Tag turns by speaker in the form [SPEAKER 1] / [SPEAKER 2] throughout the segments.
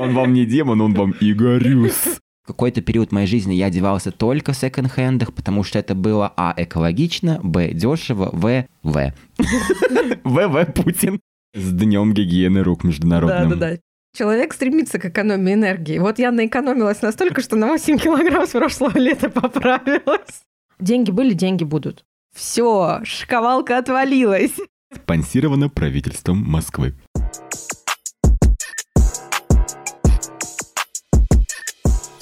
[SPEAKER 1] Он вам не демон, он вам Игорюс. В какой-то период моей жизни я одевался только в секонд-хендах, потому что это было а. экологично, б. дешево, в. в. в. в. Путин. С днем гигиены рук международным.
[SPEAKER 2] Да-да-да. Человек стремится к экономии энергии. Вот я наэкономилась настолько, что на 8 килограмм с прошлого лета поправилась. Деньги были, деньги будут. Все, шковалка отвалилась.
[SPEAKER 1] Спонсировано правительством Москвы.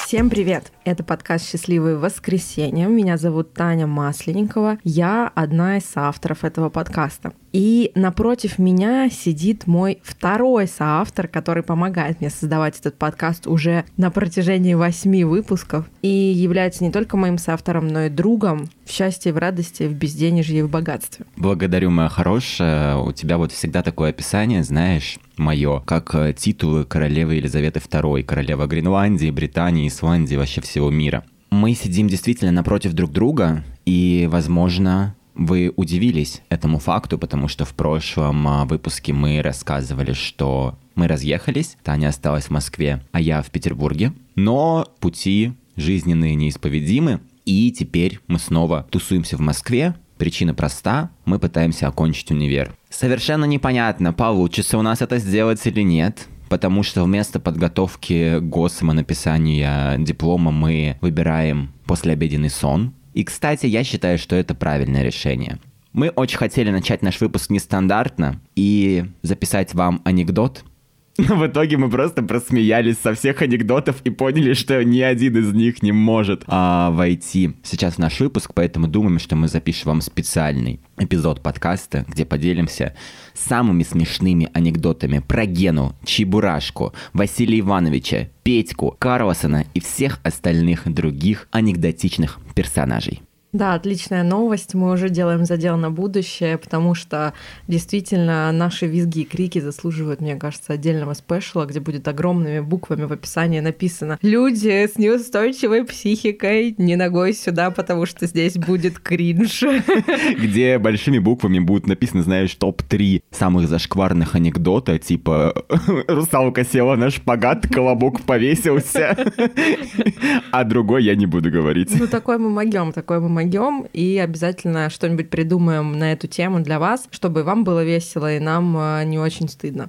[SPEAKER 2] Всем привет! Это подкаст «Счастливые воскресенья». Меня зовут Таня Масленникова. Я одна из соавторов этого подкаста. И напротив меня сидит мой второй соавтор, который помогает мне создавать этот подкаст уже на протяжении восьми выпусков и является не только моим соавтором, но и другом в счастье, в радости, в безденежье и в богатстве.
[SPEAKER 1] Благодарю, моя хорошая. У тебя вот всегда такое описание, знаешь, мое, как э, титулы королевы Елизаветы II, королева Гренландии, Британии, Исландии, вообще всего мира. Мы сидим действительно напротив друг друга, и, возможно, вы удивились этому факту, потому что в прошлом а, выпуске мы рассказывали, что мы разъехались, Таня осталась в Москве, а я в Петербурге. Но пути жизненные неисповедимы, и теперь мы снова тусуемся в Москве, Причина проста, мы пытаемся окончить универ. Совершенно непонятно, получится у нас это сделать или нет, потому что вместо подготовки ГОСа написания диплома мы выбираем послеобеденный сон. И, кстати, я считаю, что это правильное решение. Мы очень хотели начать наш выпуск нестандартно и записать вам анекдот, но в итоге мы просто просмеялись со всех анекдотов и поняли, что ни один из них не может а, войти сейчас в наш выпуск, поэтому думаем, что мы запишем вам специальный эпизод подкаста, где поделимся самыми смешными анекдотами про Гену, Чебурашку, Василия Ивановича, Петьку, Карлосона и всех остальных других анекдотичных персонажей.
[SPEAKER 2] Да, отличная новость. Мы уже делаем задел на будущее, потому что действительно наши визги и крики заслуживают, мне кажется, отдельного спешла, где будет огромными буквами в описании написано «Люди с неустойчивой психикой не ногой сюда, потому что здесь будет кринж».
[SPEAKER 1] Где большими буквами будет написано, знаешь, топ-3 самых зашкварных анекдота, типа «Русалка села на шпагат, колобок повесился», а другой я не буду говорить.
[SPEAKER 2] Ну, такой мы могем, такой мы могем, и обязательно что-нибудь придумаем на эту тему для вас, чтобы вам было весело и нам э, не очень стыдно.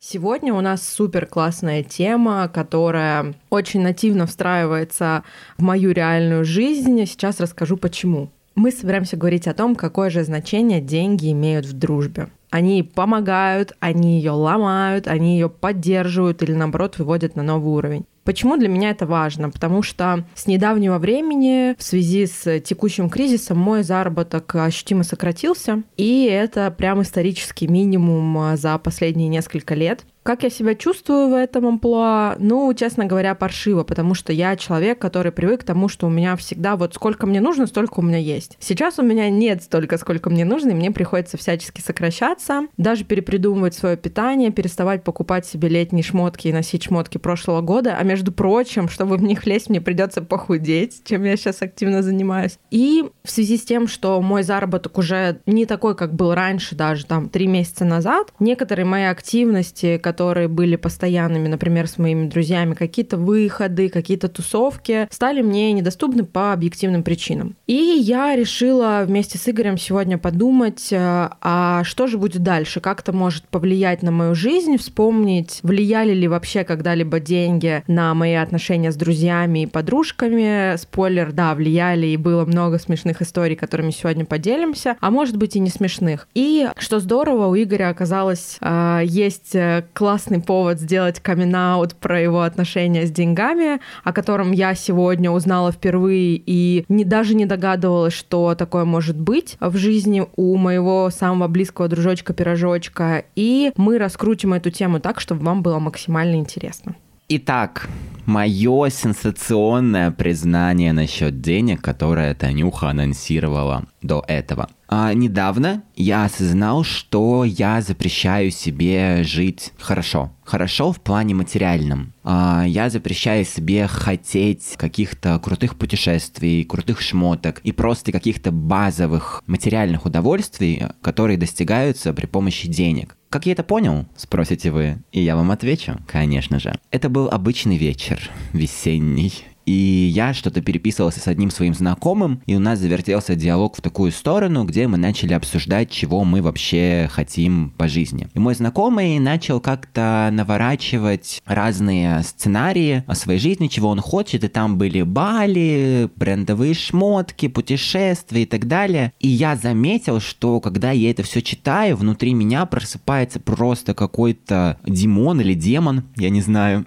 [SPEAKER 2] Сегодня у нас супер классная тема, которая очень нативно встраивается в мою реальную жизнь. Сейчас расскажу почему. Мы собираемся говорить о том, какое же значение деньги имеют в дружбе. Они помогают, они ее ломают, они ее поддерживают или наоборот выводят на новый уровень. Почему для меня это важно? Потому что с недавнего времени в связи с текущим кризисом мой заработок ощутимо сократился, и это прям исторический минимум а, за последние несколько лет. Как я себя чувствую в этом амплуа? Ну, честно говоря, паршиво, потому что я человек, который привык к тому, что у меня всегда вот сколько мне нужно, столько у меня есть. Сейчас у меня нет столько, сколько мне нужно, и мне приходится всячески сокращаться, даже перепридумывать свое питание, переставать покупать себе летние шмотки и носить шмотки прошлого года, а между прочим, чтобы в них лезть, мне придется похудеть, чем я сейчас активно занимаюсь. И в связи с тем, что мой заработок уже не такой, как был раньше, даже там три месяца назад, некоторые мои активности, которые которые были постоянными, например, с моими друзьями, какие-то выходы, какие-то тусовки, стали мне недоступны по объективным причинам. И я решила вместе с Игорем сегодня подумать, э, а что же будет дальше, как это может повлиять на мою жизнь, вспомнить, влияли ли вообще когда-либо деньги на мои отношения с друзьями и подружками. Спойлер, да, влияли, и было много смешных историй, которыми сегодня поделимся, а может быть и не смешных. И что здорово, у Игоря оказалось э, есть э, классный повод сделать камин про его отношения с деньгами, о котором я сегодня узнала впервые и не, даже не догадывалась, что такое может быть в жизни у моего самого близкого дружочка-пирожочка. И мы раскрутим эту тему так, чтобы вам было максимально интересно.
[SPEAKER 1] Итак, мое сенсационное признание насчет денег, которое Танюха анонсировала до этого. А, недавно я осознал, что я запрещаю себе жить хорошо. Хорошо в плане материальном. А, я запрещаю себе хотеть каких-то крутых путешествий, крутых шмоток и просто каких-то базовых материальных удовольствий, которые достигаются при помощи денег. Как я это понял, спросите вы, и я вам отвечу, конечно же. Это был обычный вечер, весенний, и я что-то переписывался с одним своим знакомым, и у нас завертелся диалог в такую сторону, где мы начали обсуждать, чего мы вообще хотим по жизни. И мой знакомый начал как-то наворачивать разные сценарии о своей жизни, чего он хочет, и там были Бали, брендовые шмотки, путешествия и так далее. И я заметил, что когда я это все читаю, внутри меня просыпается просто какой-то демон или демон, я не знаю.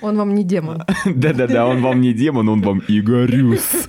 [SPEAKER 2] Он вам не демон.
[SPEAKER 1] Да-да-да, он вам не демон, он вам Игорюс.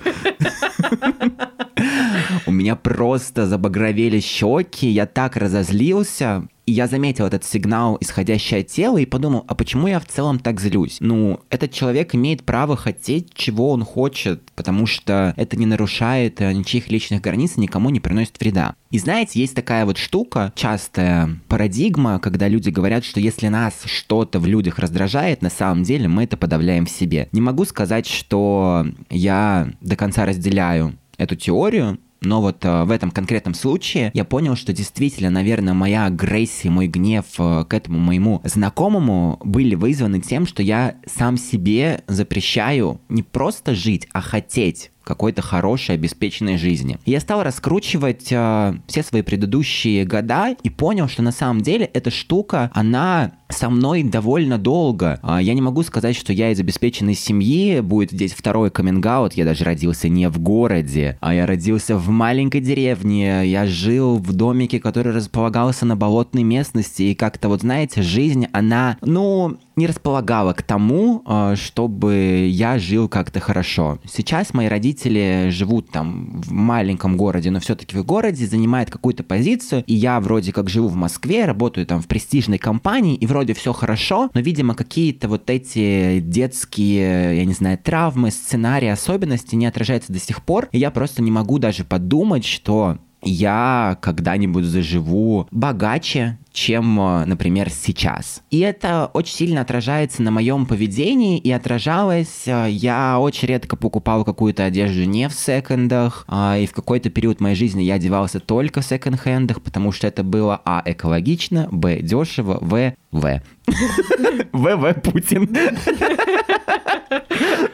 [SPEAKER 1] У меня просто забагровели щеки, я так разозлился. И я заметил этот сигнал, исходящий от тела, и подумал, а почему я в целом так злюсь? Ну, этот человек имеет право хотеть, чего он хочет, потому что это не нарушает э, ничьих личных границ и никому не приносит вреда. И знаете, есть такая вот штука, частая парадигма, когда люди говорят, что если нас что-то в людях раздражает, на самом деле мы это подавляем в себе. Не могу сказать, что я до конца разделяю эту теорию, но вот э, в этом конкретном случае я понял, что действительно, наверное, моя агрессия, мой гнев э, к этому моему знакомому были вызваны тем, что я сам себе запрещаю не просто жить, а хотеть какой-то хорошей, обеспеченной жизни. я стал раскручивать э, все свои предыдущие года и понял, что на самом деле эта штука, она со мной довольно долго. Э, я не могу сказать, что я из обеспеченной семьи, будет здесь второй каминг я даже родился не в городе, а я родился в маленькой деревне, я жил в домике, который располагался на болотной местности, и как-то вот, знаете, жизнь, она, ну, не располагала к тому, э, чтобы я жил как-то хорошо. Сейчас мои родители живут там в маленьком городе, но все-таки в городе занимают какую-то позицию, и я вроде как живу в Москве, работаю там в престижной компании, и вроде все хорошо, но, видимо, какие-то вот эти детские, я не знаю, травмы, сценарии, особенности не отражаются до сих пор, и я просто не могу даже подумать, что я когда-нибудь заживу богаче, чем, э, например, сейчас. И это очень сильно отражается на моем поведении, и отражалось, э, я очень редко покупал какую-то одежду не в секондах, а, и в какой-то период моей жизни я одевался только в секонд-хендах, потому что это было а. экологично, б. дешево, в. в. ВВ Путин.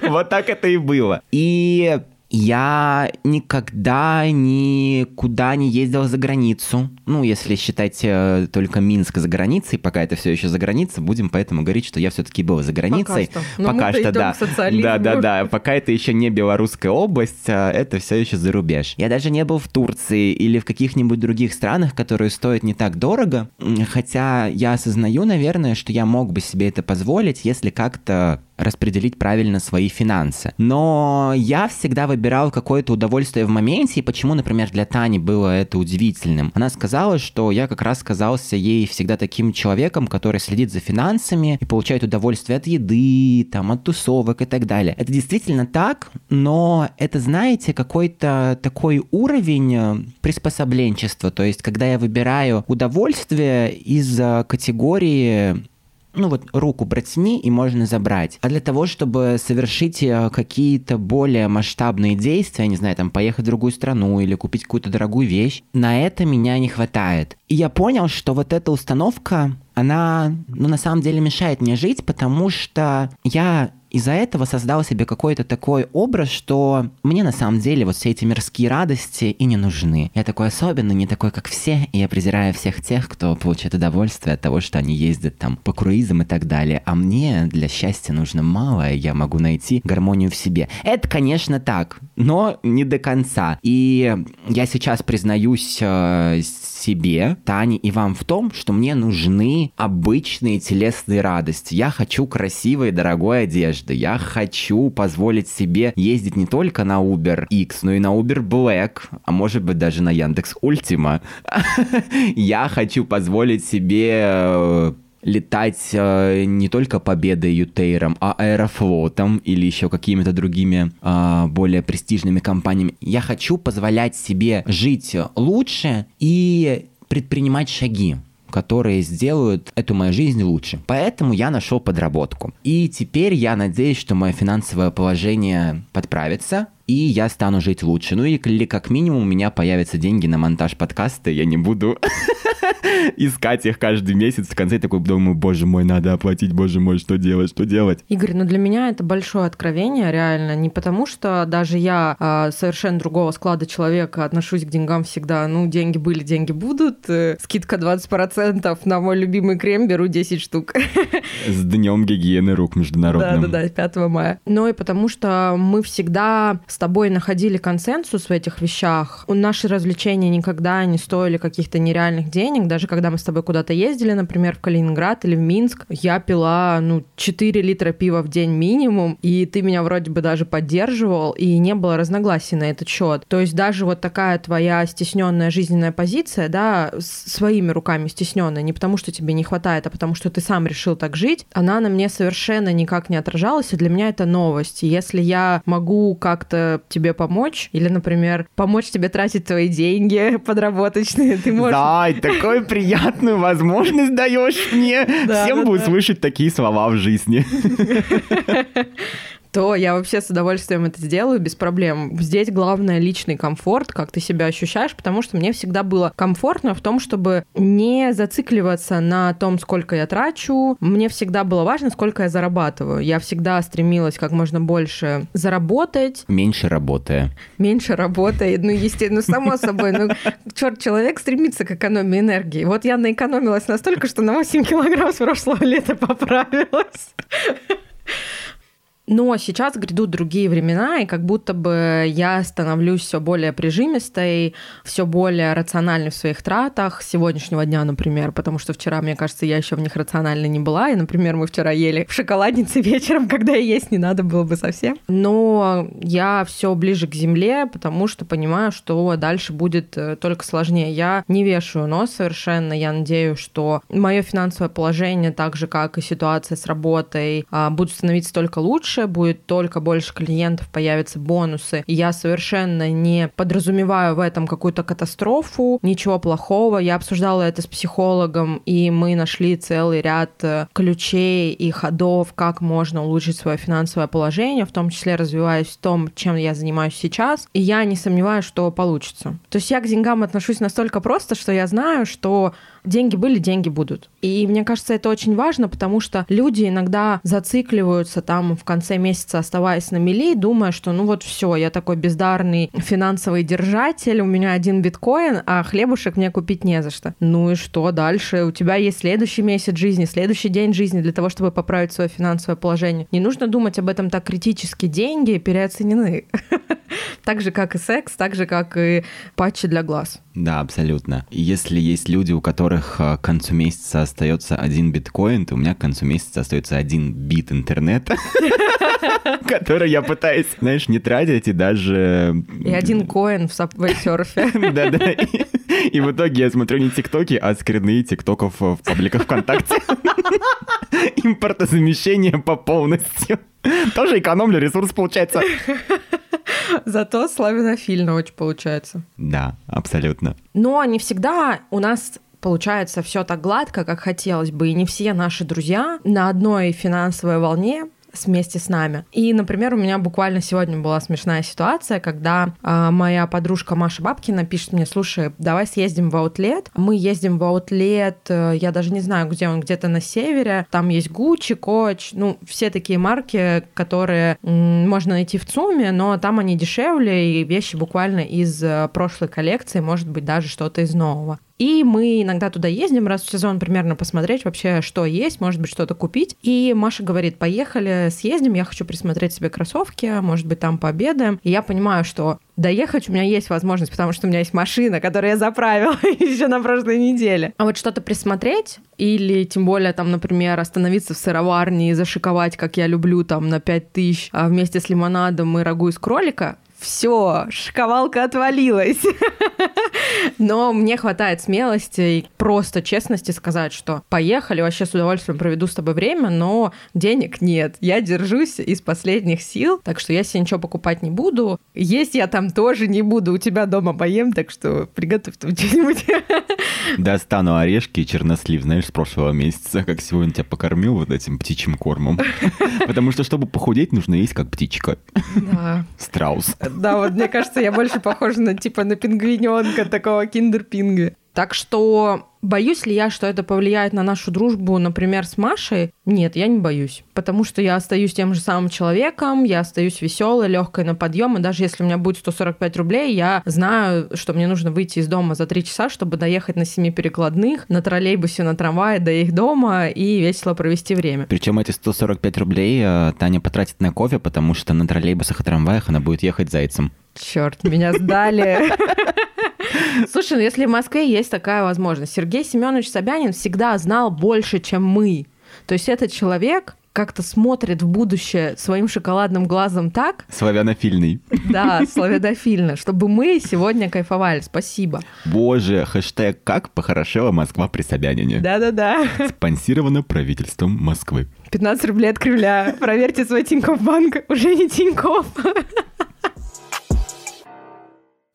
[SPEAKER 1] Вот так это и было. И я никогда никуда не ездил за границу. Ну, если считать э, только Минск за границей, пока это все еще за границей, будем поэтому говорить, что я все-таки был за границей.
[SPEAKER 2] Пока что. Пока что, да.
[SPEAKER 1] Да, да, да. Пока это еще не белорусская область, а это все еще за рубеж. Я даже не был в Турции или в каких-нибудь других странах, которые стоят не так дорого. Хотя я осознаю, наверное, что я мог бы себе это позволить, если как-то распределить правильно свои финансы. Но я всегда выбирал какое-то удовольствие в моменте, и почему, например, для Тани было это удивительным. Она сказала, что я как раз казался ей всегда таким человеком, который следит за финансами и получает удовольствие от еды, там, от тусовок и так далее. Это действительно так, но это, знаете, какой-то такой уровень э, приспособленчества, то есть когда я выбираю удовольствие из категории ну вот руку протяни и можно забрать. А для того, чтобы совершить э, какие-то более масштабные действия, не знаю, там поехать в другую страну или купить какую-то дорогую вещь, на это меня не хватает. И я понял, что вот эта установка, она, ну, на самом деле мешает мне жить, потому что я из-за этого создал себе какой-то такой образ, что мне на самом деле вот все эти мирские радости и не нужны. Я такой особенный, не такой, как все, и я презираю всех тех, кто получает удовольствие от того, что они ездят там по круизам и так далее. А мне для счастья нужно мало, и я могу найти гармонию в себе. Это, конечно, так, но не до конца. И я сейчас признаюсь э, себе, Тане и вам в том, что мне нужны обычные телесные радости. Я хочу красивой и дорогой одежды. Я хочу позволить себе ездить не только на Uber X, но и на Uber Black, а может быть даже на Яндекс Ультима. Я хочу позволить себе э, летать э, не только победой Ютейром, а аэрофлотом или еще какими-то другими э, более престижными компаниями. Я хочу позволять себе жить лучше и предпринимать шаги которые сделают эту мою жизнь лучше. Поэтому я нашел подработку. И теперь я надеюсь, что мое финансовое положение подправится, и я стану жить лучше. Ну или как минимум у меня появятся деньги на монтаж подкаста, я не буду искать их каждый месяц. В конце такой думаю, боже мой, надо оплатить, боже мой, что делать, что делать.
[SPEAKER 2] Игорь, ну для меня это большое откровение, реально. Не потому, что даже я э, совершенно другого склада человека отношусь к деньгам всегда. Ну, деньги были, деньги будут. Э, скидка 20% на мой любимый крем, беру 10 штук.
[SPEAKER 1] С днем гигиены рук международным.
[SPEAKER 2] Да-да-да, 5 мая. Но и потому, что мы всегда с тобой находили консенсус в этих вещах. Наши развлечения никогда не стоили каких-то нереальных денег. Даже когда мы с тобой куда-то ездили, например, в Калининград или в Минск, я пила, ну, 4 литра пива в день минимум, и ты меня вроде бы даже поддерживал, и не было разногласий на этот счет. То есть даже вот такая твоя стесненная жизненная позиция, да, своими руками стесненная, не потому что тебе не хватает, а потому что ты сам решил так жить, она на мне совершенно никак не отражалась, и для меня это новость. Если я могу как-то тебе помочь, или, например, помочь тебе тратить твои деньги подработочные, ты можешь...
[SPEAKER 1] Да, такую приятную возможность даешь мне. Всем бы услышать такие слова в жизни.
[SPEAKER 2] то я вообще с удовольствием это сделаю без проблем. Здесь главное личный комфорт, как ты себя ощущаешь, потому что мне всегда было комфортно в том, чтобы не зацикливаться на том, сколько я трачу. Мне всегда было важно, сколько я зарабатываю. Я всегда стремилась как можно больше заработать.
[SPEAKER 1] Меньше работая.
[SPEAKER 2] Меньше работая. Ну, естественно, ну, само собой. Ну, черт, человек стремится к экономии энергии. Вот я наэкономилась настолько, что на 8 килограмм с прошлого лета поправилась. Но сейчас грядут другие времена, и как будто бы я становлюсь все более прижимистой, все более рациональной в своих тратах. Сегодняшнего дня, например, потому что вчера, мне кажется, я еще в них рационально не была. И, например, мы вчера ели в шоколаднице вечером, когда и есть не надо было бы совсем. Но я все ближе к земле, потому что понимаю, что дальше будет э, только сложнее. Я не вешаю нос совершенно. Я надеюсь, что мое финансовое положение, так же как и ситуация с работой, а, будут становиться только лучше лучше, будет только больше клиентов, появятся бонусы. И я совершенно не подразумеваю в этом какую-то катастрофу, ничего плохого. Я обсуждала это с психологом, и мы нашли целый ряд э, ключей и ходов, как можно улучшить свое финансовое положение, в том числе развиваясь в том, чем я занимаюсь сейчас. И я не сомневаюсь, что получится. То есть я к деньгам отношусь настолько просто, что я знаю, что деньги были, деньги будут. И мне кажется, это очень важно, потому что люди иногда зацикливаются там в конце месяца, оставаясь на мели, думая, что ну вот все, я такой бездарный финансовый держатель, у меня один биткоин, а хлебушек мне купить не за что. Ну и что дальше? У тебя есть следующий месяц жизни, следующий день жизни для того, чтобы поправить свое финансовое положение. Не нужно думать об этом так критически. Деньги переоценены. Так же, как и секс, так же, как и патчи для глаз.
[SPEAKER 1] Да, абсолютно. Если есть люди, у которых а, к концу месяца остается один биткоин, то у меня к концу месяца остается один бит интернета, который я пытаюсь, знаешь, не тратить и даже...
[SPEAKER 2] И один коин в сабвей-серфе.
[SPEAKER 1] Да-да. И в итоге я смотрю не тиктоки, а скрины тиктоков в пабликах ВКонтакте. Импортозамещение по полностью. Тоже экономлю ресурс, получается.
[SPEAKER 2] Зато славянофильно очень получается.
[SPEAKER 1] Да, абсолютно.
[SPEAKER 2] Но не всегда у нас получается все так гладко, как хотелось бы, и не все наши друзья на одной финансовой волне вместе с нами. И, например, у меня буквально сегодня была смешная ситуация, когда э, моя подружка Маша Бабкина пишет мне, слушай, давай съездим в аутлет. Мы ездим в аутлет, э, я даже не знаю, где он, где-то на севере. Там есть Gucci, Coach, ну, все такие марки, которые м, можно найти в ЦУМе, но там они дешевле, и вещи буквально из э, прошлой коллекции, может быть, даже что-то из нового. И мы иногда туда ездим раз в сезон примерно посмотреть вообще, что есть, может быть, что-то купить. И Маша говорит, поехали, съездим, я хочу присмотреть себе кроссовки, может быть, там пообедаем. И я понимаю, что доехать у меня есть возможность, потому что у меня есть машина, которую я заправила еще на прошлой неделе. А вот что-то присмотреть или тем более там, например, остановиться в сыроварне и зашиковать, как я люблю, там на 5 тысяч а вместе с лимонадом и рагу из кролика, все, шковалка отвалилась. Но мне хватает смелости и просто честности сказать, что поехали, вообще с удовольствием проведу с тобой время, но денег нет. Я держусь из последних сил, так что я себе ничего покупать не буду. Есть я там тоже не буду. У тебя дома поем, так что приготовь там что-нибудь.
[SPEAKER 1] Достану орешки и чернослив, знаешь, с прошлого месяца, как сегодня тебя покормил вот этим птичьим кормом. Потому что, чтобы похудеть, нужно есть как птичка.
[SPEAKER 2] Да.
[SPEAKER 1] Страус.
[SPEAKER 2] Да, вот мне кажется, я больше похожа на типа на пингвиненка, такого киндер-пинга. Так что боюсь ли я, что это повлияет на нашу дружбу, например, с Машей? Нет, я не боюсь. Потому что я остаюсь тем же самым человеком, я остаюсь веселой, легкой на подъем, и даже если у меня будет 145 рублей, я знаю, что мне нужно выйти из дома за 3 часа, чтобы доехать на семи перекладных, на троллейбусе, на трамвае до их дома и весело провести время.
[SPEAKER 1] Причем эти 145 рублей э, Таня потратит на кофе, потому что на троллейбусах и трамваях она будет ехать зайцем.
[SPEAKER 2] Черт, меня сдали. Слушай, ну если в Москве есть такая возможность, Сергей Семенович Собянин всегда знал больше, чем мы. То есть этот человек как-то смотрит в будущее своим шоколадным глазом так.
[SPEAKER 1] Славянофильный.
[SPEAKER 2] Да, славянофильно, чтобы мы сегодня кайфовали. Спасибо.
[SPEAKER 1] Боже, хэштег «Как похорошела Москва при Собянине».
[SPEAKER 2] Да-да-да.
[SPEAKER 1] Спонсировано правительством Москвы.
[SPEAKER 2] 15 рублей от Кремля. Проверьте свой Тинькофф банк. Уже не Тинькофф.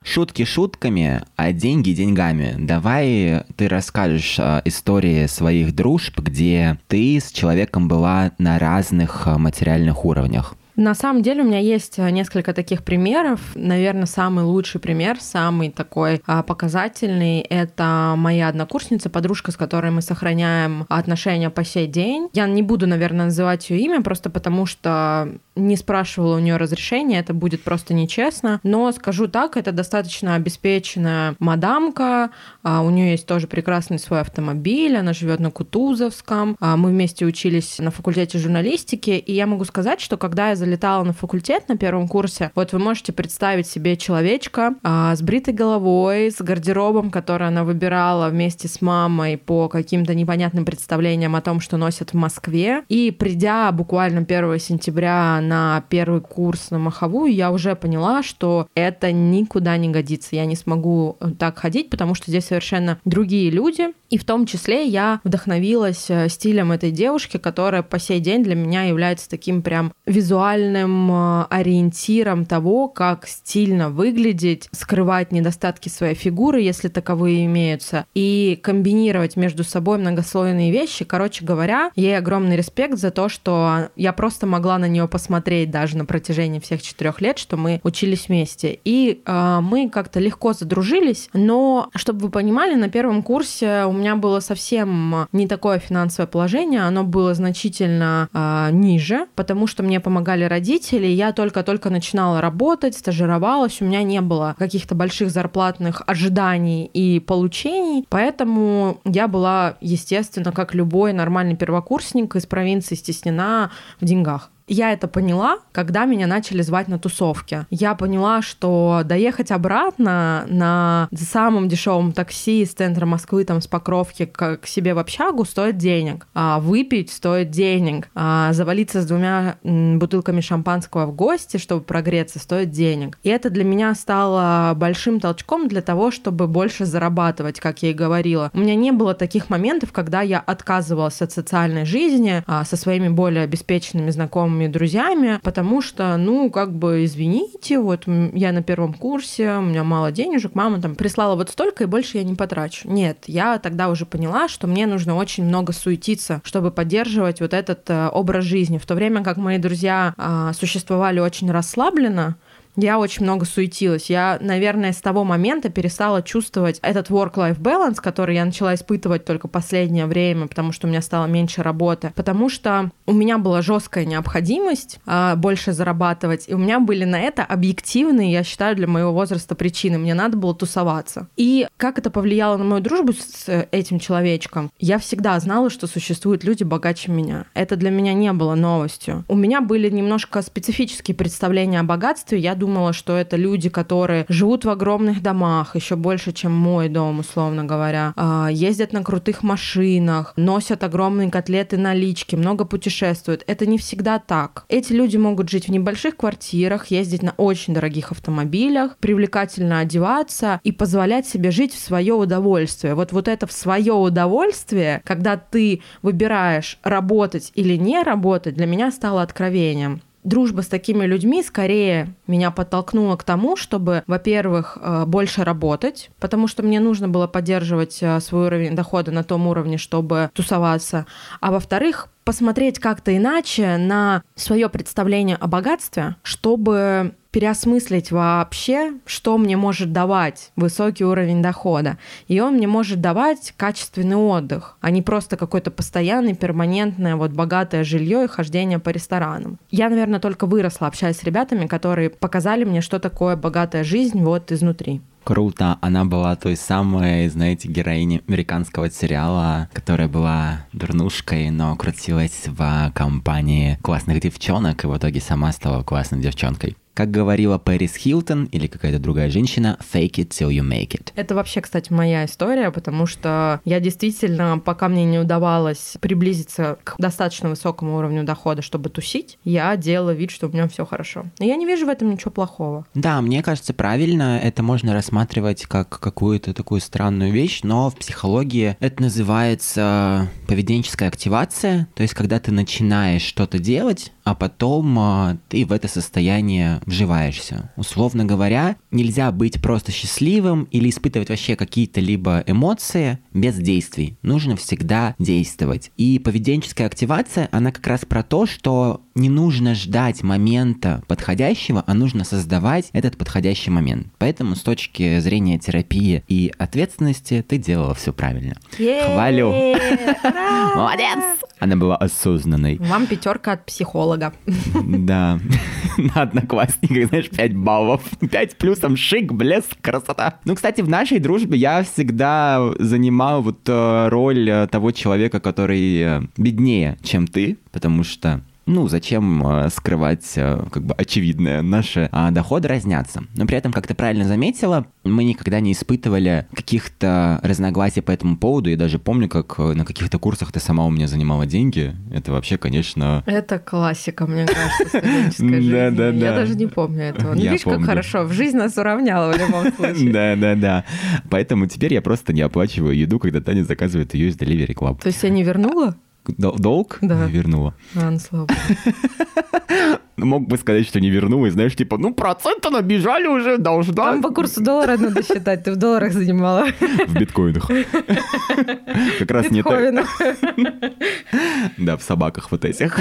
[SPEAKER 1] Шутки шутками, а деньги деньгами. Давай ты расскажешь э, истории своих дружб, где ты с человеком была на разных э, материальных уровнях.
[SPEAKER 2] На самом деле у меня есть э, несколько таких примеров. Наверное, самый лучший пример, самый такой а, показательный, это моя однокурсница, подружка, с которой мы сохраняем отношения по сей день. Я не буду, наверное, называть ее имя, просто потому что не спрашивала у нее разрешения, это будет просто нечестно. Но скажу так, это достаточно обеспеченная мадамка, а, у нее есть тоже прекрасный свой автомобиль, она живет на Кутузовском, а, мы вместе учились на факультете журналистики, и я могу сказать, что когда я залетала на факультет на первом курсе, вот вы можете представить себе человечка а, с бритой головой, с гардеробом, который она выбирала вместе с мамой по каким-то непонятным представлениям о том, что носят в Москве. И придя буквально 1 сентября на первый курс на маховую, я уже поняла, что это никуда не годится. Я не смогу э, так ходить, потому что здесь совершенно другие люди. И в том числе я вдохновилась э, стилем этой девушки, которая по сей день для меня является таким прям визуальным э, ориентиром того, как стильно выглядеть, скрывать недостатки своей фигуры, если таковые имеются, и комбинировать между собой многослойные вещи. Короче говоря, ей огромный респект за то, что я просто могла на нее посмотреть даже на протяжении всех четырех лет, что мы учились вместе. И э, мы как-то легко задружились, но, чтобы вы понимали, на первом курсе у меня было совсем не такое финансовое положение, оно было значительно э, ниже, потому что мне помогали родители, я только-только начинала работать, стажировалась, у меня не было каких-то больших зарплатных ожиданий и получений, поэтому я была, естественно, как любой нормальный первокурсник из провинции стеснена в деньгах. Я это поняла, когда меня начали звать на тусовки. Я поняла, что доехать обратно на самом дешевом такси из центра Москвы, там, с Покровки к, к себе в общагу стоит денег. А выпить стоит денег. А завалиться с двумя бутылками шампанского в гости, чтобы прогреться, стоит денег. И это для меня стало большим толчком для того, чтобы больше зарабатывать, как я и говорила. У меня не было таких моментов, когда я отказывалась от социальной жизни а, со своими более обеспеченными знакомыми знакомыми, друзьями, потому что, ну, как бы, извините, вот я на первом курсе, у меня мало денежек, мама там прислала вот столько, и больше я не потрачу. Нет, я тогда уже поняла, что мне нужно очень много суетиться, чтобы поддерживать вот этот э, образ жизни. В то время как мои друзья э, существовали очень расслабленно, я очень много суетилась. Я, наверное, с того момента перестала чувствовать этот work-life balance, который я начала испытывать только последнее время, потому что у меня стало меньше работы. Потому что у меня была жесткая необходимость а, больше зарабатывать, и у меня были на это объективные, я считаю, для моего возраста причины. Мне надо было тусоваться. И как это повлияло на мою дружбу с этим человечком? Я всегда знала, что существуют люди богаче меня. Это для меня не было новостью. У меня были немножко специфические представления о богатстве. Я думаю, думала, что это люди, которые живут в огромных домах, еще больше, чем мой дом, условно говоря, а, ездят на крутых машинах, носят огромные котлеты налички, много путешествуют. Это не всегда так. Эти люди могут жить в небольших квартирах, ездить на очень дорогих автомобилях, привлекательно одеваться и позволять себе жить в свое удовольствие. Вот, вот это в свое удовольствие, когда ты выбираешь работать или не работать, для меня стало откровением дружба с такими людьми скорее меня подтолкнула к тому, чтобы, во-первых, э, больше работать, потому что мне нужно было поддерживать э, свой уровень дохода на том уровне, чтобы тусоваться, а во-вторых, посмотреть как-то иначе на свое представление о богатстве, чтобы переосмыслить вообще, что мне может давать высокий уровень дохода. И он мне может давать качественный отдых, а не просто какое-то постоянное, перманентное, вот богатое жилье и хождение по ресторанам. Я, наверное, только выросла, общаясь с ребятами, которые показали мне, что такое богатая жизнь вот изнутри.
[SPEAKER 1] Круто. Она была той самой, знаете, героиней американского сериала, которая была дурнушкой, но крутилась в компании классных девчонок и в итоге сама стала классной девчонкой. Как говорила Пэрис Хилтон или какая-то другая женщина, fake it till you make it.
[SPEAKER 2] Это вообще, кстати, моя история, потому что я действительно, пока мне не удавалось приблизиться к достаточно высокому уровню дохода, чтобы тусить, я делала вид, что у меня все хорошо. Но я не вижу в этом ничего плохого.
[SPEAKER 1] Да, мне кажется, правильно. Это можно рассматривать как какую-то такую странную вещь, но в психологии это называется поведенческая активация. То есть, когда ты начинаешь что-то делать, а потом а, ты в это состояние вживаешься. Условно говоря, нельзя быть просто счастливым или испытывать вообще какие-то либо эмоции без действий. Нужно всегда действовать. И поведенческая активация, она как раз про то, что не нужно ждать момента подходящего, а нужно создавать этот подходящий момент. Поэтому с точки зрения терапии и ответственности ты делала все правильно. Хвалю. Молодец! Она была осознанной.
[SPEAKER 2] Вам пятерка от психолога.
[SPEAKER 1] Да. На одноклассниках, знаешь, 5 баллов. 5 плюсом шик, блеск, красота. Ну, кстати, в нашей дружбе я всегда занимал вот э, роль э, того человека, который э, беднее, чем ты, потому что ну, зачем э, скрывать э, как бы очевидное? Наши а, доходы разнятся. Но при этом, как ты правильно заметила, мы никогда не испытывали каких-то разногласий по этому поводу. Я даже помню, как э, на каких-то курсах ты сама у меня занимала деньги. Это вообще, конечно...
[SPEAKER 2] Это классика, мне кажется, студенческой жизни. Да, да, да. Я даже не помню этого. Ну, видишь, как хорошо. В жизнь нас уравняла в любом случае.
[SPEAKER 1] Да, да, да. Поэтому теперь я просто не оплачиваю еду, когда Таня заказывает ее из Delivery Club.
[SPEAKER 2] То есть я не вернула?
[SPEAKER 1] Долг
[SPEAKER 2] да.
[SPEAKER 1] вернула.
[SPEAKER 2] А, ну слава
[SPEAKER 1] Мог бы сказать, что не вернула, и знаешь, типа, ну, проценты набежали уже, должна.
[SPEAKER 2] Там по курсу доллара надо считать, ты в долларах занимала.
[SPEAKER 1] В биткоинах. Как раз не так. Да, в собаках вот этих.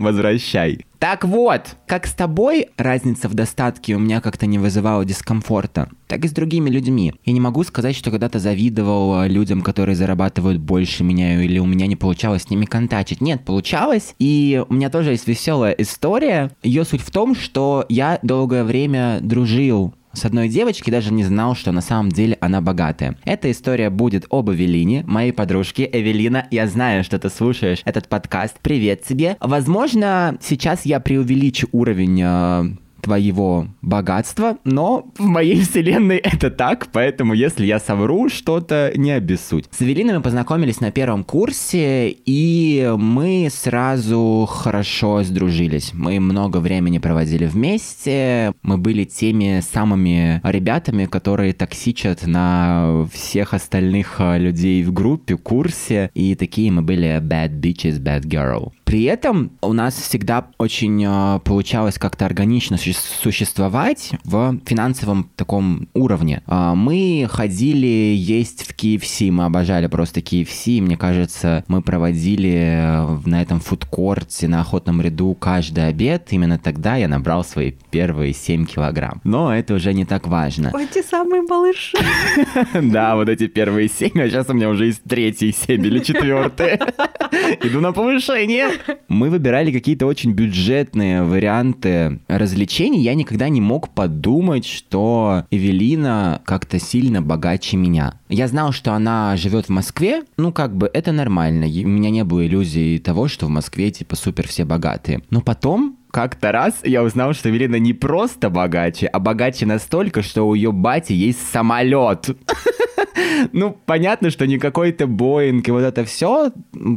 [SPEAKER 1] Возвращай. Так вот, как с тобой разница в достатке у меня как-то не вызывала дискомфорта, так и с другими людьми. Я не могу сказать, что когда-то завидовал людям, которые зарабатывают больше меня, или у меня не получалось с ними контачить. Нет, получалось, и у меня тоже есть веселая история. Ее суть в том, что я долгое время дружил с одной девочкой, даже не знал, что на самом деле она богатая. Эта история будет об Эвелине, моей подружке. Эвелина, я знаю, что ты слушаешь этот подкаст. Привет тебе. Возможно, сейчас я преувеличу уровень э, твоего богатства, но в моей вселенной это так, поэтому если я совру что-то, не обессудь. С Эвелиной мы познакомились на первом курсе, и мы сразу хорошо сдружились. Мы много времени проводили вместе, мы были теми самыми ребятами, которые токсичат на всех остальных э, людей в группе, курсе, и такие мы были bad bitches, bad girl. При этом у нас всегда очень э, получалось как-то органично существовать в финансовом таком уровне. Э, мы ходили есть в KFC, мы обожали просто KFC, мне кажется, мы проводили э, на этом фудкорте на охотном ряду каждый обед. Именно тогда я набрал свои первые 7 килограмм. Но это уже не так важно.
[SPEAKER 2] Эти самые малыши.
[SPEAKER 1] Да, вот эти первые 7, а сейчас у меня уже есть третьи 7 или четвертые. Иду на повышение. Мы выбирали какие-то очень бюджетные варианты развлечений. Я никогда не мог подумать, что Эвелина как-то сильно богаче меня. Я знал, что она живет в Москве, ну как бы это нормально. У меня не было иллюзий того, что в Москве типа супер все богатые. Но потом как-то раз я узнал, что Эвелина не просто богаче, а богаче настолько, что у ее бати есть самолет. Ну, понятно, что не какой-то Боинг и вот это все,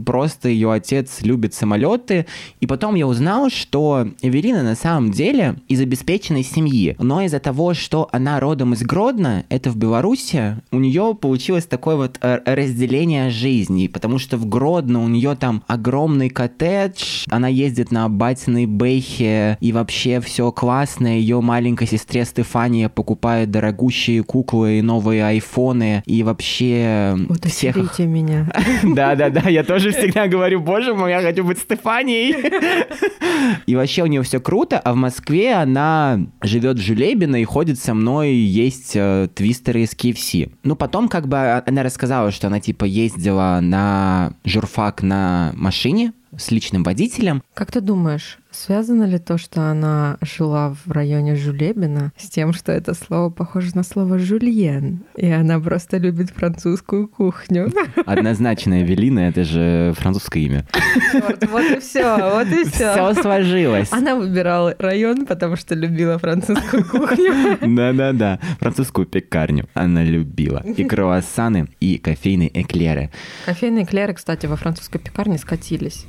[SPEAKER 1] просто ее отец любит самолеты. И потом я узнал, что Эвелина на самом деле из обеспеченной семьи, но из-за того, что она родом из Гродно, это в Беларуси, у нее получилось такое вот э, разделение жизни, потому что в Гродно у нее там огромный коттедж, она ездит на батиной бэхе, и вообще все классно, ее маленькой сестре Стефания покупает дорогущие куклы и новые айфоны, и вообще
[SPEAKER 2] вот всех... меня.
[SPEAKER 1] Да-да-да, я тоже всегда говорю, боже мой, я хочу быть Стефанией. И вообще у нее все круто, а в Москве она живет в Жулебино и ходит со мной есть э, твистеры из KFC. Ну, потом как бы она рассказала, что она типа ездила на журфак на машине, с личным водителем.
[SPEAKER 2] Как ты думаешь, связано ли то, что она жила в районе Жулебина, с тем, что это слово похоже на слово «жульен», и она просто любит французскую кухню?
[SPEAKER 1] Однозначно, Эвелина — это же французское имя.
[SPEAKER 2] Черт, вот и все, вот и все.
[SPEAKER 1] Все сложилось.
[SPEAKER 2] Она выбирала район, потому что любила французскую кухню.
[SPEAKER 1] Да-да-да, французскую пекарню она любила. И круассаны, и кофейные эклеры.
[SPEAKER 2] Кофейные эклеры, кстати, во французской пекарне скатились.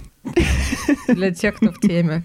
[SPEAKER 2] Для тех, кто в теме.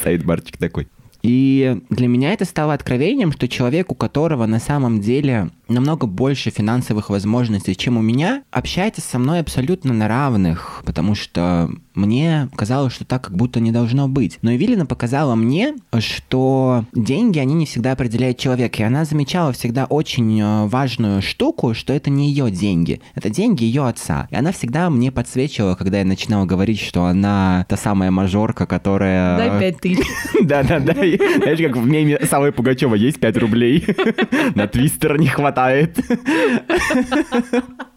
[SPEAKER 1] Стоит барчик такой. И для меня это стало откровением, что человек, у которого на самом деле намного больше финансовых возможностей, чем у меня, общается со мной абсолютно на равных, потому что мне казалось, что так как будто не должно быть. Но Эвелина показала мне, что деньги, они не всегда определяют человека. И она замечала всегда очень э, важную штуку, что это не ее деньги. Это деньги ее отца. И она всегда мне подсвечивала, когда я начинала говорить, что она та самая мажорка, которая...
[SPEAKER 2] Дай пять тысяч.
[SPEAKER 1] Да-да-да. Знаешь, как в меме Савы Пугачева есть пять рублей. На твистер не хватает.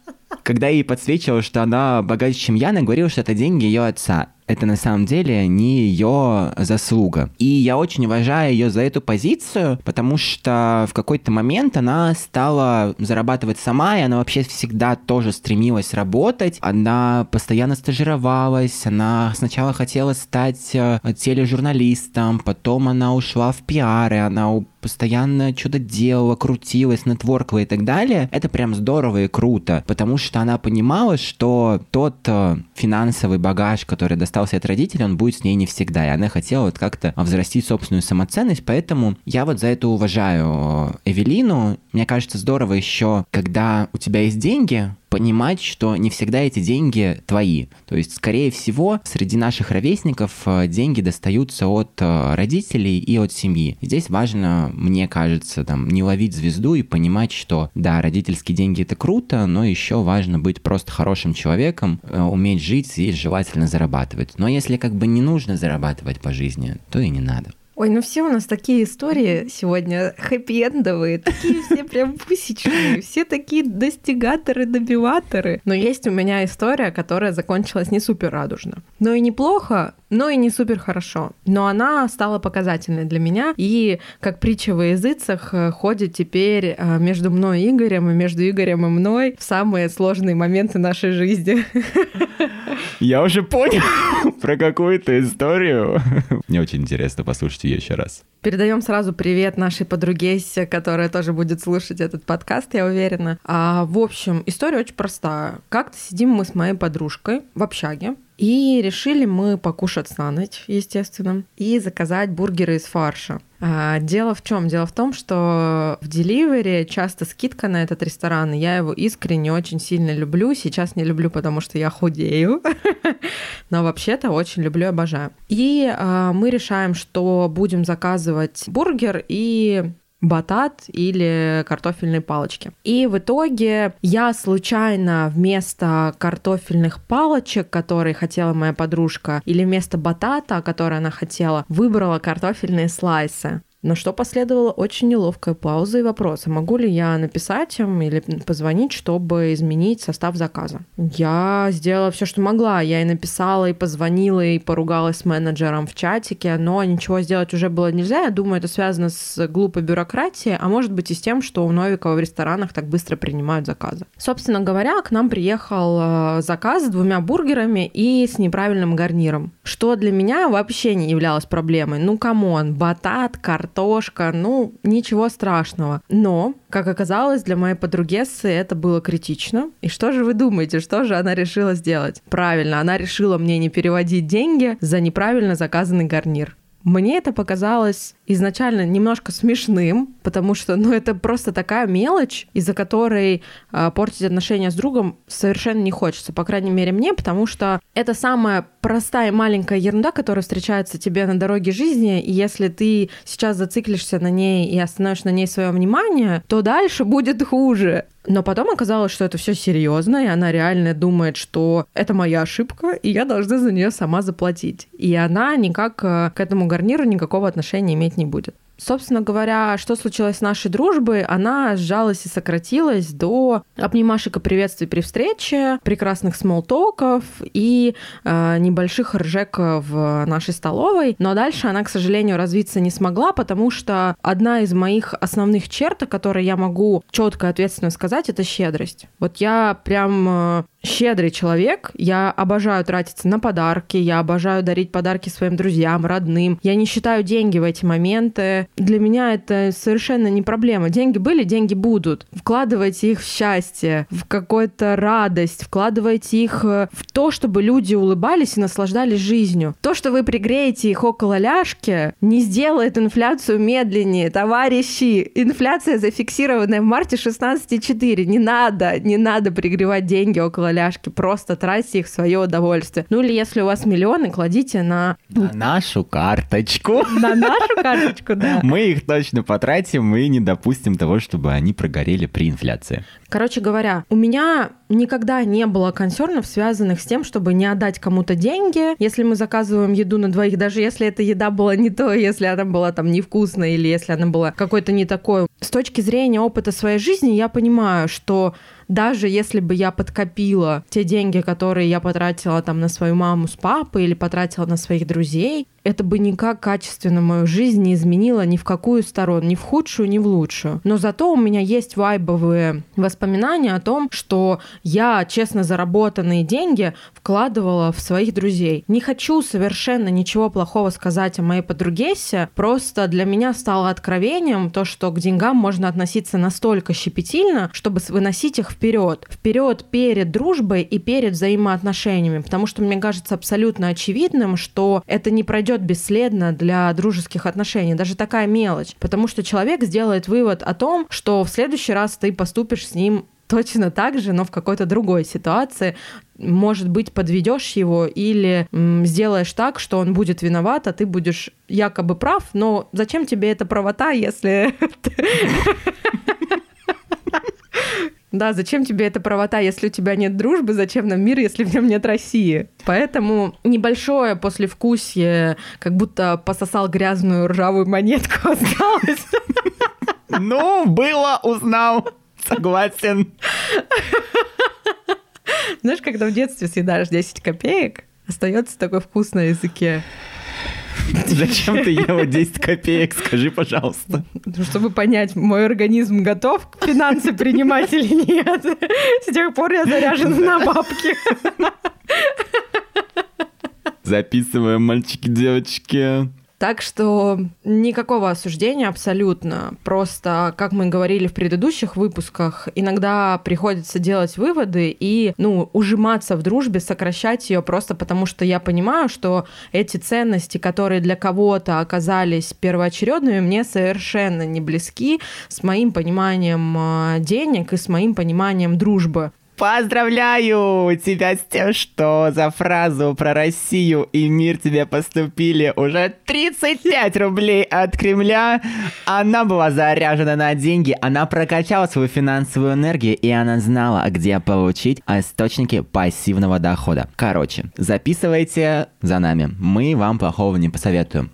[SPEAKER 1] Когда ей подсвечивала, что она богаче, чем я, она говорила, что это деньги ее отца это на самом деле не ее заслуга. И я очень уважаю ее за эту позицию, потому что в какой-то момент она стала зарабатывать сама, и она вообще всегда тоже стремилась работать. Она постоянно стажировалась, она сначала хотела стать э, тележурналистом, потом она ушла в пиары, она постоянно что-то делала, крутилась, нетворкала и так далее. Это прям здорово и круто, потому что она понимала, что тот э, финансовый багаж, который достал остался от родителей, он будет с ней не всегда. И она хотела вот как-то взрастить собственную самоценность, поэтому я вот за это уважаю Эвелину. Мне кажется, здорово еще, когда у тебя есть деньги, понимать, что не всегда эти деньги твои. То есть, скорее всего, среди наших ровесников э, деньги достаются от э, родителей и от семьи. здесь важно, мне кажется, там, не ловить звезду и понимать, что да, родительские деньги это круто, но еще важно быть просто хорошим человеком, э, уметь жить и желательно зарабатывать. Но если как бы не нужно зарабатывать по жизни, то и не надо.
[SPEAKER 2] Ой, ну все у нас такие истории сегодня хэппи-эндовые, такие все прям пусечные, все такие достигаторы, добиваторы. Но есть у меня история, которая закончилась не супер радужно. Но и неплохо, но и не супер хорошо. Но она стала показательной для меня, и как притча во языцах э, ходит теперь э, между мной и Игорем, и между Игорем и мной в самые сложные моменты нашей жизни.
[SPEAKER 1] Я уже понял про какую-то историю. Мне очень интересно послушать ее еще раз.
[SPEAKER 2] Передаем сразу привет нашей подруге, которая тоже будет слушать этот подкаст, я уверена. А, в общем, история очень простая. Как-то сидим мы с моей подружкой в общаге, и решили мы покушать на ночь, естественно, и заказать бургеры из фарша. А, дело в чем? Дело в том, что в Delivery часто скидка на этот ресторан, я его искренне очень сильно люблю. Сейчас не люблю, потому что я худею, но вообще-то очень люблю и обожаю. И а, мы решаем, что будем заказывать бургер и батат или картофельные палочки. И в итоге я случайно вместо картофельных палочек, которые хотела моя подружка, или вместо батата, который она хотела, выбрала картофельные слайсы. На что последовала очень неловкая пауза и вопрос, а могу ли я написать им или позвонить, чтобы изменить состав заказа. Я сделала все, что могла. Я и написала, и позвонила, и поругалась с менеджером в чатике, но ничего сделать уже было нельзя. Я думаю, это связано с глупой бюрократией, а может быть и с тем, что у Новикова в ресторанах так быстро принимают заказы. Собственно говоря, к нам приехал э, заказ с двумя бургерами и с неправильным гарниром, что для меня вообще не являлось проблемой. Ну, come on, батат, картофель, картошка, ну, ничего страшного. Но, как оказалось, для моей подруги это было критично. И что же вы думаете, что же она решила сделать? Правильно, она решила мне не переводить деньги за неправильно заказанный гарнир. Мне это показалось изначально немножко смешным, потому что, ну, это просто такая мелочь, из-за которой э, портить отношения с другом совершенно не хочется, по крайней мере мне, потому что это самая простая маленькая ерунда, которая встречается тебе на дороге жизни, и если ты сейчас зациклишься на ней и остановишь на ней свое внимание, то дальше будет хуже. Но потом оказалось, что это все серьезно, и она реально думает, что это моя ошибка, и я должна за нее сама заплатить. И она никак э, к этому гарниру никакого отношения иметь не будет. Собственно говоря, что случилось с нашей дружбой, она сжалась и сократилась до обнимашек и приветствий при встрече, прекрасных смолтоков и э, небольших ржек в нашей столовой. Но дальше она, к сожалению, развиться не смогла, потому что одна из моих основных черт, о которой я могу четко и ответственно сказать, это щедрость. Вот я прям э, щедрый человек. Я обожаю тратиться на подарки, я обожаю дарить подарки своим друзьям, родным. Я не считаю деньги в эти моменты. Для меня это совершенно не проблема. Деньги были, деньги будут. Вкладывайте их в счастье, в какую-то радость, вкладывайте их э, в то, чтобы люди улыбались и наслаждались жизнью. То, что вы пригреете их около ляжки, не сделает инфляцию медленнее. Товарищи, инфляция зафиксированная в марте 16,4. Не надо, не надо пригревать деньги около ляжки, просто тратьте их в свое удовольствие. Ну или если у вас миллионы, кладите на...
[SPEAKER 1] На нашу карточку.
[SPEAKER 2] На нашу карточку, да.
[SPEAKER 1] Мы их точно потратим и не допустим того, чтобы они прогорели при инфляции.
[SPEAKER 2] Короче говоря, у меня никогда не было консернов, связанных с тем, чтобы не отдать кому-то деньги, если мы заказываем еду на двоих, даже если эта еда была не то, если она была там невкусная или если она была какой-то не такой. С точки зрения опыта своей жизни я понимаю, что даже если бы я подкопила те деньги, которые я потратила там на свою маму с папой или потратила на своих друзей, это бы никак качественно мою жизнь не изменило ни в какую сторону, ни в худшую, ни в лучшую. Но зато у меня есть вайбовые воспоминания о том, что я честно заработанные деньги вкладывала в своих друзей. Не хочу совершенно ничего плохого сказать о моей подругесе, просто для меня стало откровением то, что к деньгам можно относиться настолько щепетильно, чтобы выносить их вперед. Вперед перед дружбой и перед взаимоотношениями, потому что мне кажется абсолютно очевидным, что это не пройдет бесследно для дружеских отношений, даже такая мелочь, потому что человек сделает вывод о том, что в следующий раз ты поступишь с ним точно так же, но в какой-то другой ситуации, может быть, подведешь его или м, сделаешь так, что он будет виноват, а ты будешь якобы прав, но зачем тебе эта правота, если Да, зачем тебе эта правота, если у тебя нет дружбы, зачем нам мир, если в нем нет России? Поэтому небольшое послевкусие, как будто пососал грязную ржавую монетку осталось.
[SPEAKER 1] Ну, было, узнал. Согласен.
[SPEAKER 2] Знаешь, когда в детстве съедаешь 10 копеек, остается такой вкус на языке.
[SPEAKER 1] Зачем ты ела 10 копеек, скажи, пожалуйста.
[SPEAKER 2] Ну, чтобы понять, мой организм готов к финансы принимать или нет. С тех пор я заряжена на бабки.
[SPEAKER 1] Записываем, мальчики, девочки.
[SPEAKER 2] Так что никакого осуждения абсолютно. Просто, как мы говорили в предыдущих выпусках, иногда приходится делать выводы и, ну, ужиматься в дружбе, сокращать ее просто потому, что я понимаю, что эти ценности, которые для кого-то оказались первоочередными, мне совершенно не близки с моим пониманием а, денег и с моим пониманием дружбы.
[SPEAKER 1] Поздравляю тебя с тем, что за фразу про Россию и мир тебе поступили уже 35 рублей от Кремля. Она была заряжена на деньги, она прокачала свою финансовую энергию, и она знала, где получить источники пассивного дохода. Короче, записывайте за нами, мы вам плохого не посоветуем.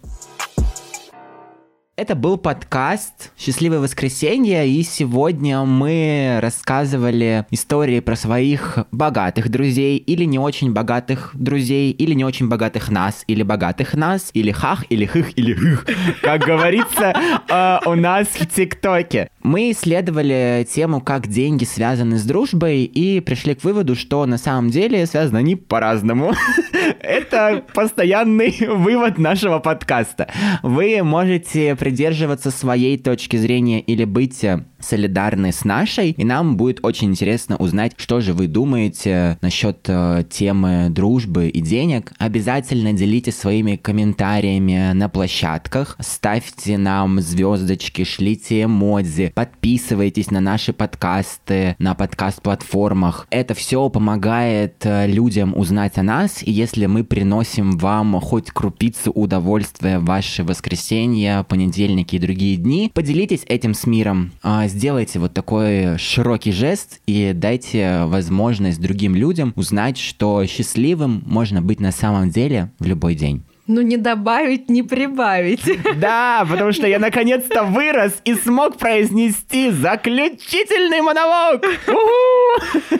[SPEAKER 1] Это был подкаст «Счастливое воскресенье», и сегодня мы рассказывали истории про своих богатых друзей или не очень богатых друзей, или не очень богатых нас, или богатых нас, или хах, или хых, или хых, как говорится э, у нас в ТикТоке. Мы исследовали тему, как деньги связаны с дружбой, и пришли к выводу, что на самом деле связаны они по-разному. Это постоянный вывод нашего подкаста. Вы можете придерживаться своей точки зрения или быть э, солидарны с нашей, и нам будет очень интересно узнать, что же вы думаете насчет э, темы дружбы и денег. Обязательно делитесь своими комментариями на площадках, ставьте нам звездочки, шлите эмодзи, подписывайтесь на наши подкасты, на подкаст-платформах. Это все помогает э, людям узнать о нас, и если мы приносим вам хоть крупицу удовольствия в ваше воскресенье, понедельники и другие дни, поделитесь этим с миром, а, сделайте вот такой широкий жест и дайте возможность другим людям узнать, что счастливым можно быть на самом деле в любой день.
[SPEAKER 2] Ну, не добавить, не прибавить.
[SPEAKER 1] Да, потому что я наконец-то вырос и смог произнести заключительный монолог. У-ху!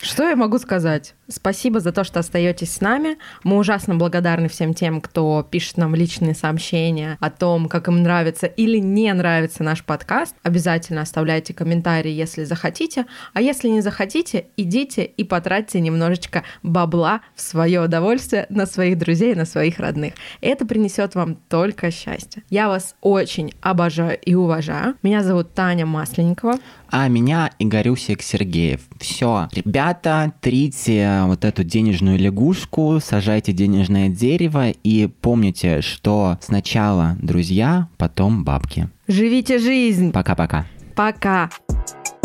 [SPEAKER 2] Что я могу сказать? Спасибо за то, что остаетесь с нами. Мы ужасно благодарны всем тем, кто пишет нам личные сообщения о том, как им нравится или не нравится наш подкаст. Обязательно оставляйте комментарии, если захотите. А если не захотите, идите и потратьте немножечко бабла в свое удовольствие на своих друзей, на своих родных. Это принесет вам только счастье. Я вас очень обожаю и уважаю. Меня зовут Таня Масленникова.
[SPEAKER 1] А меня Игорюсик Сергеев. Все, ребята, трите вот эту денежную лягушку, сажайте денежное дерево и помните, что сначала друзья, потом бабки.
[SPEAKER 2] Живите жизнь.
[SPEAKER 1] Пока-пока.
[SPEAKER 2] Пока. -пока. Пока.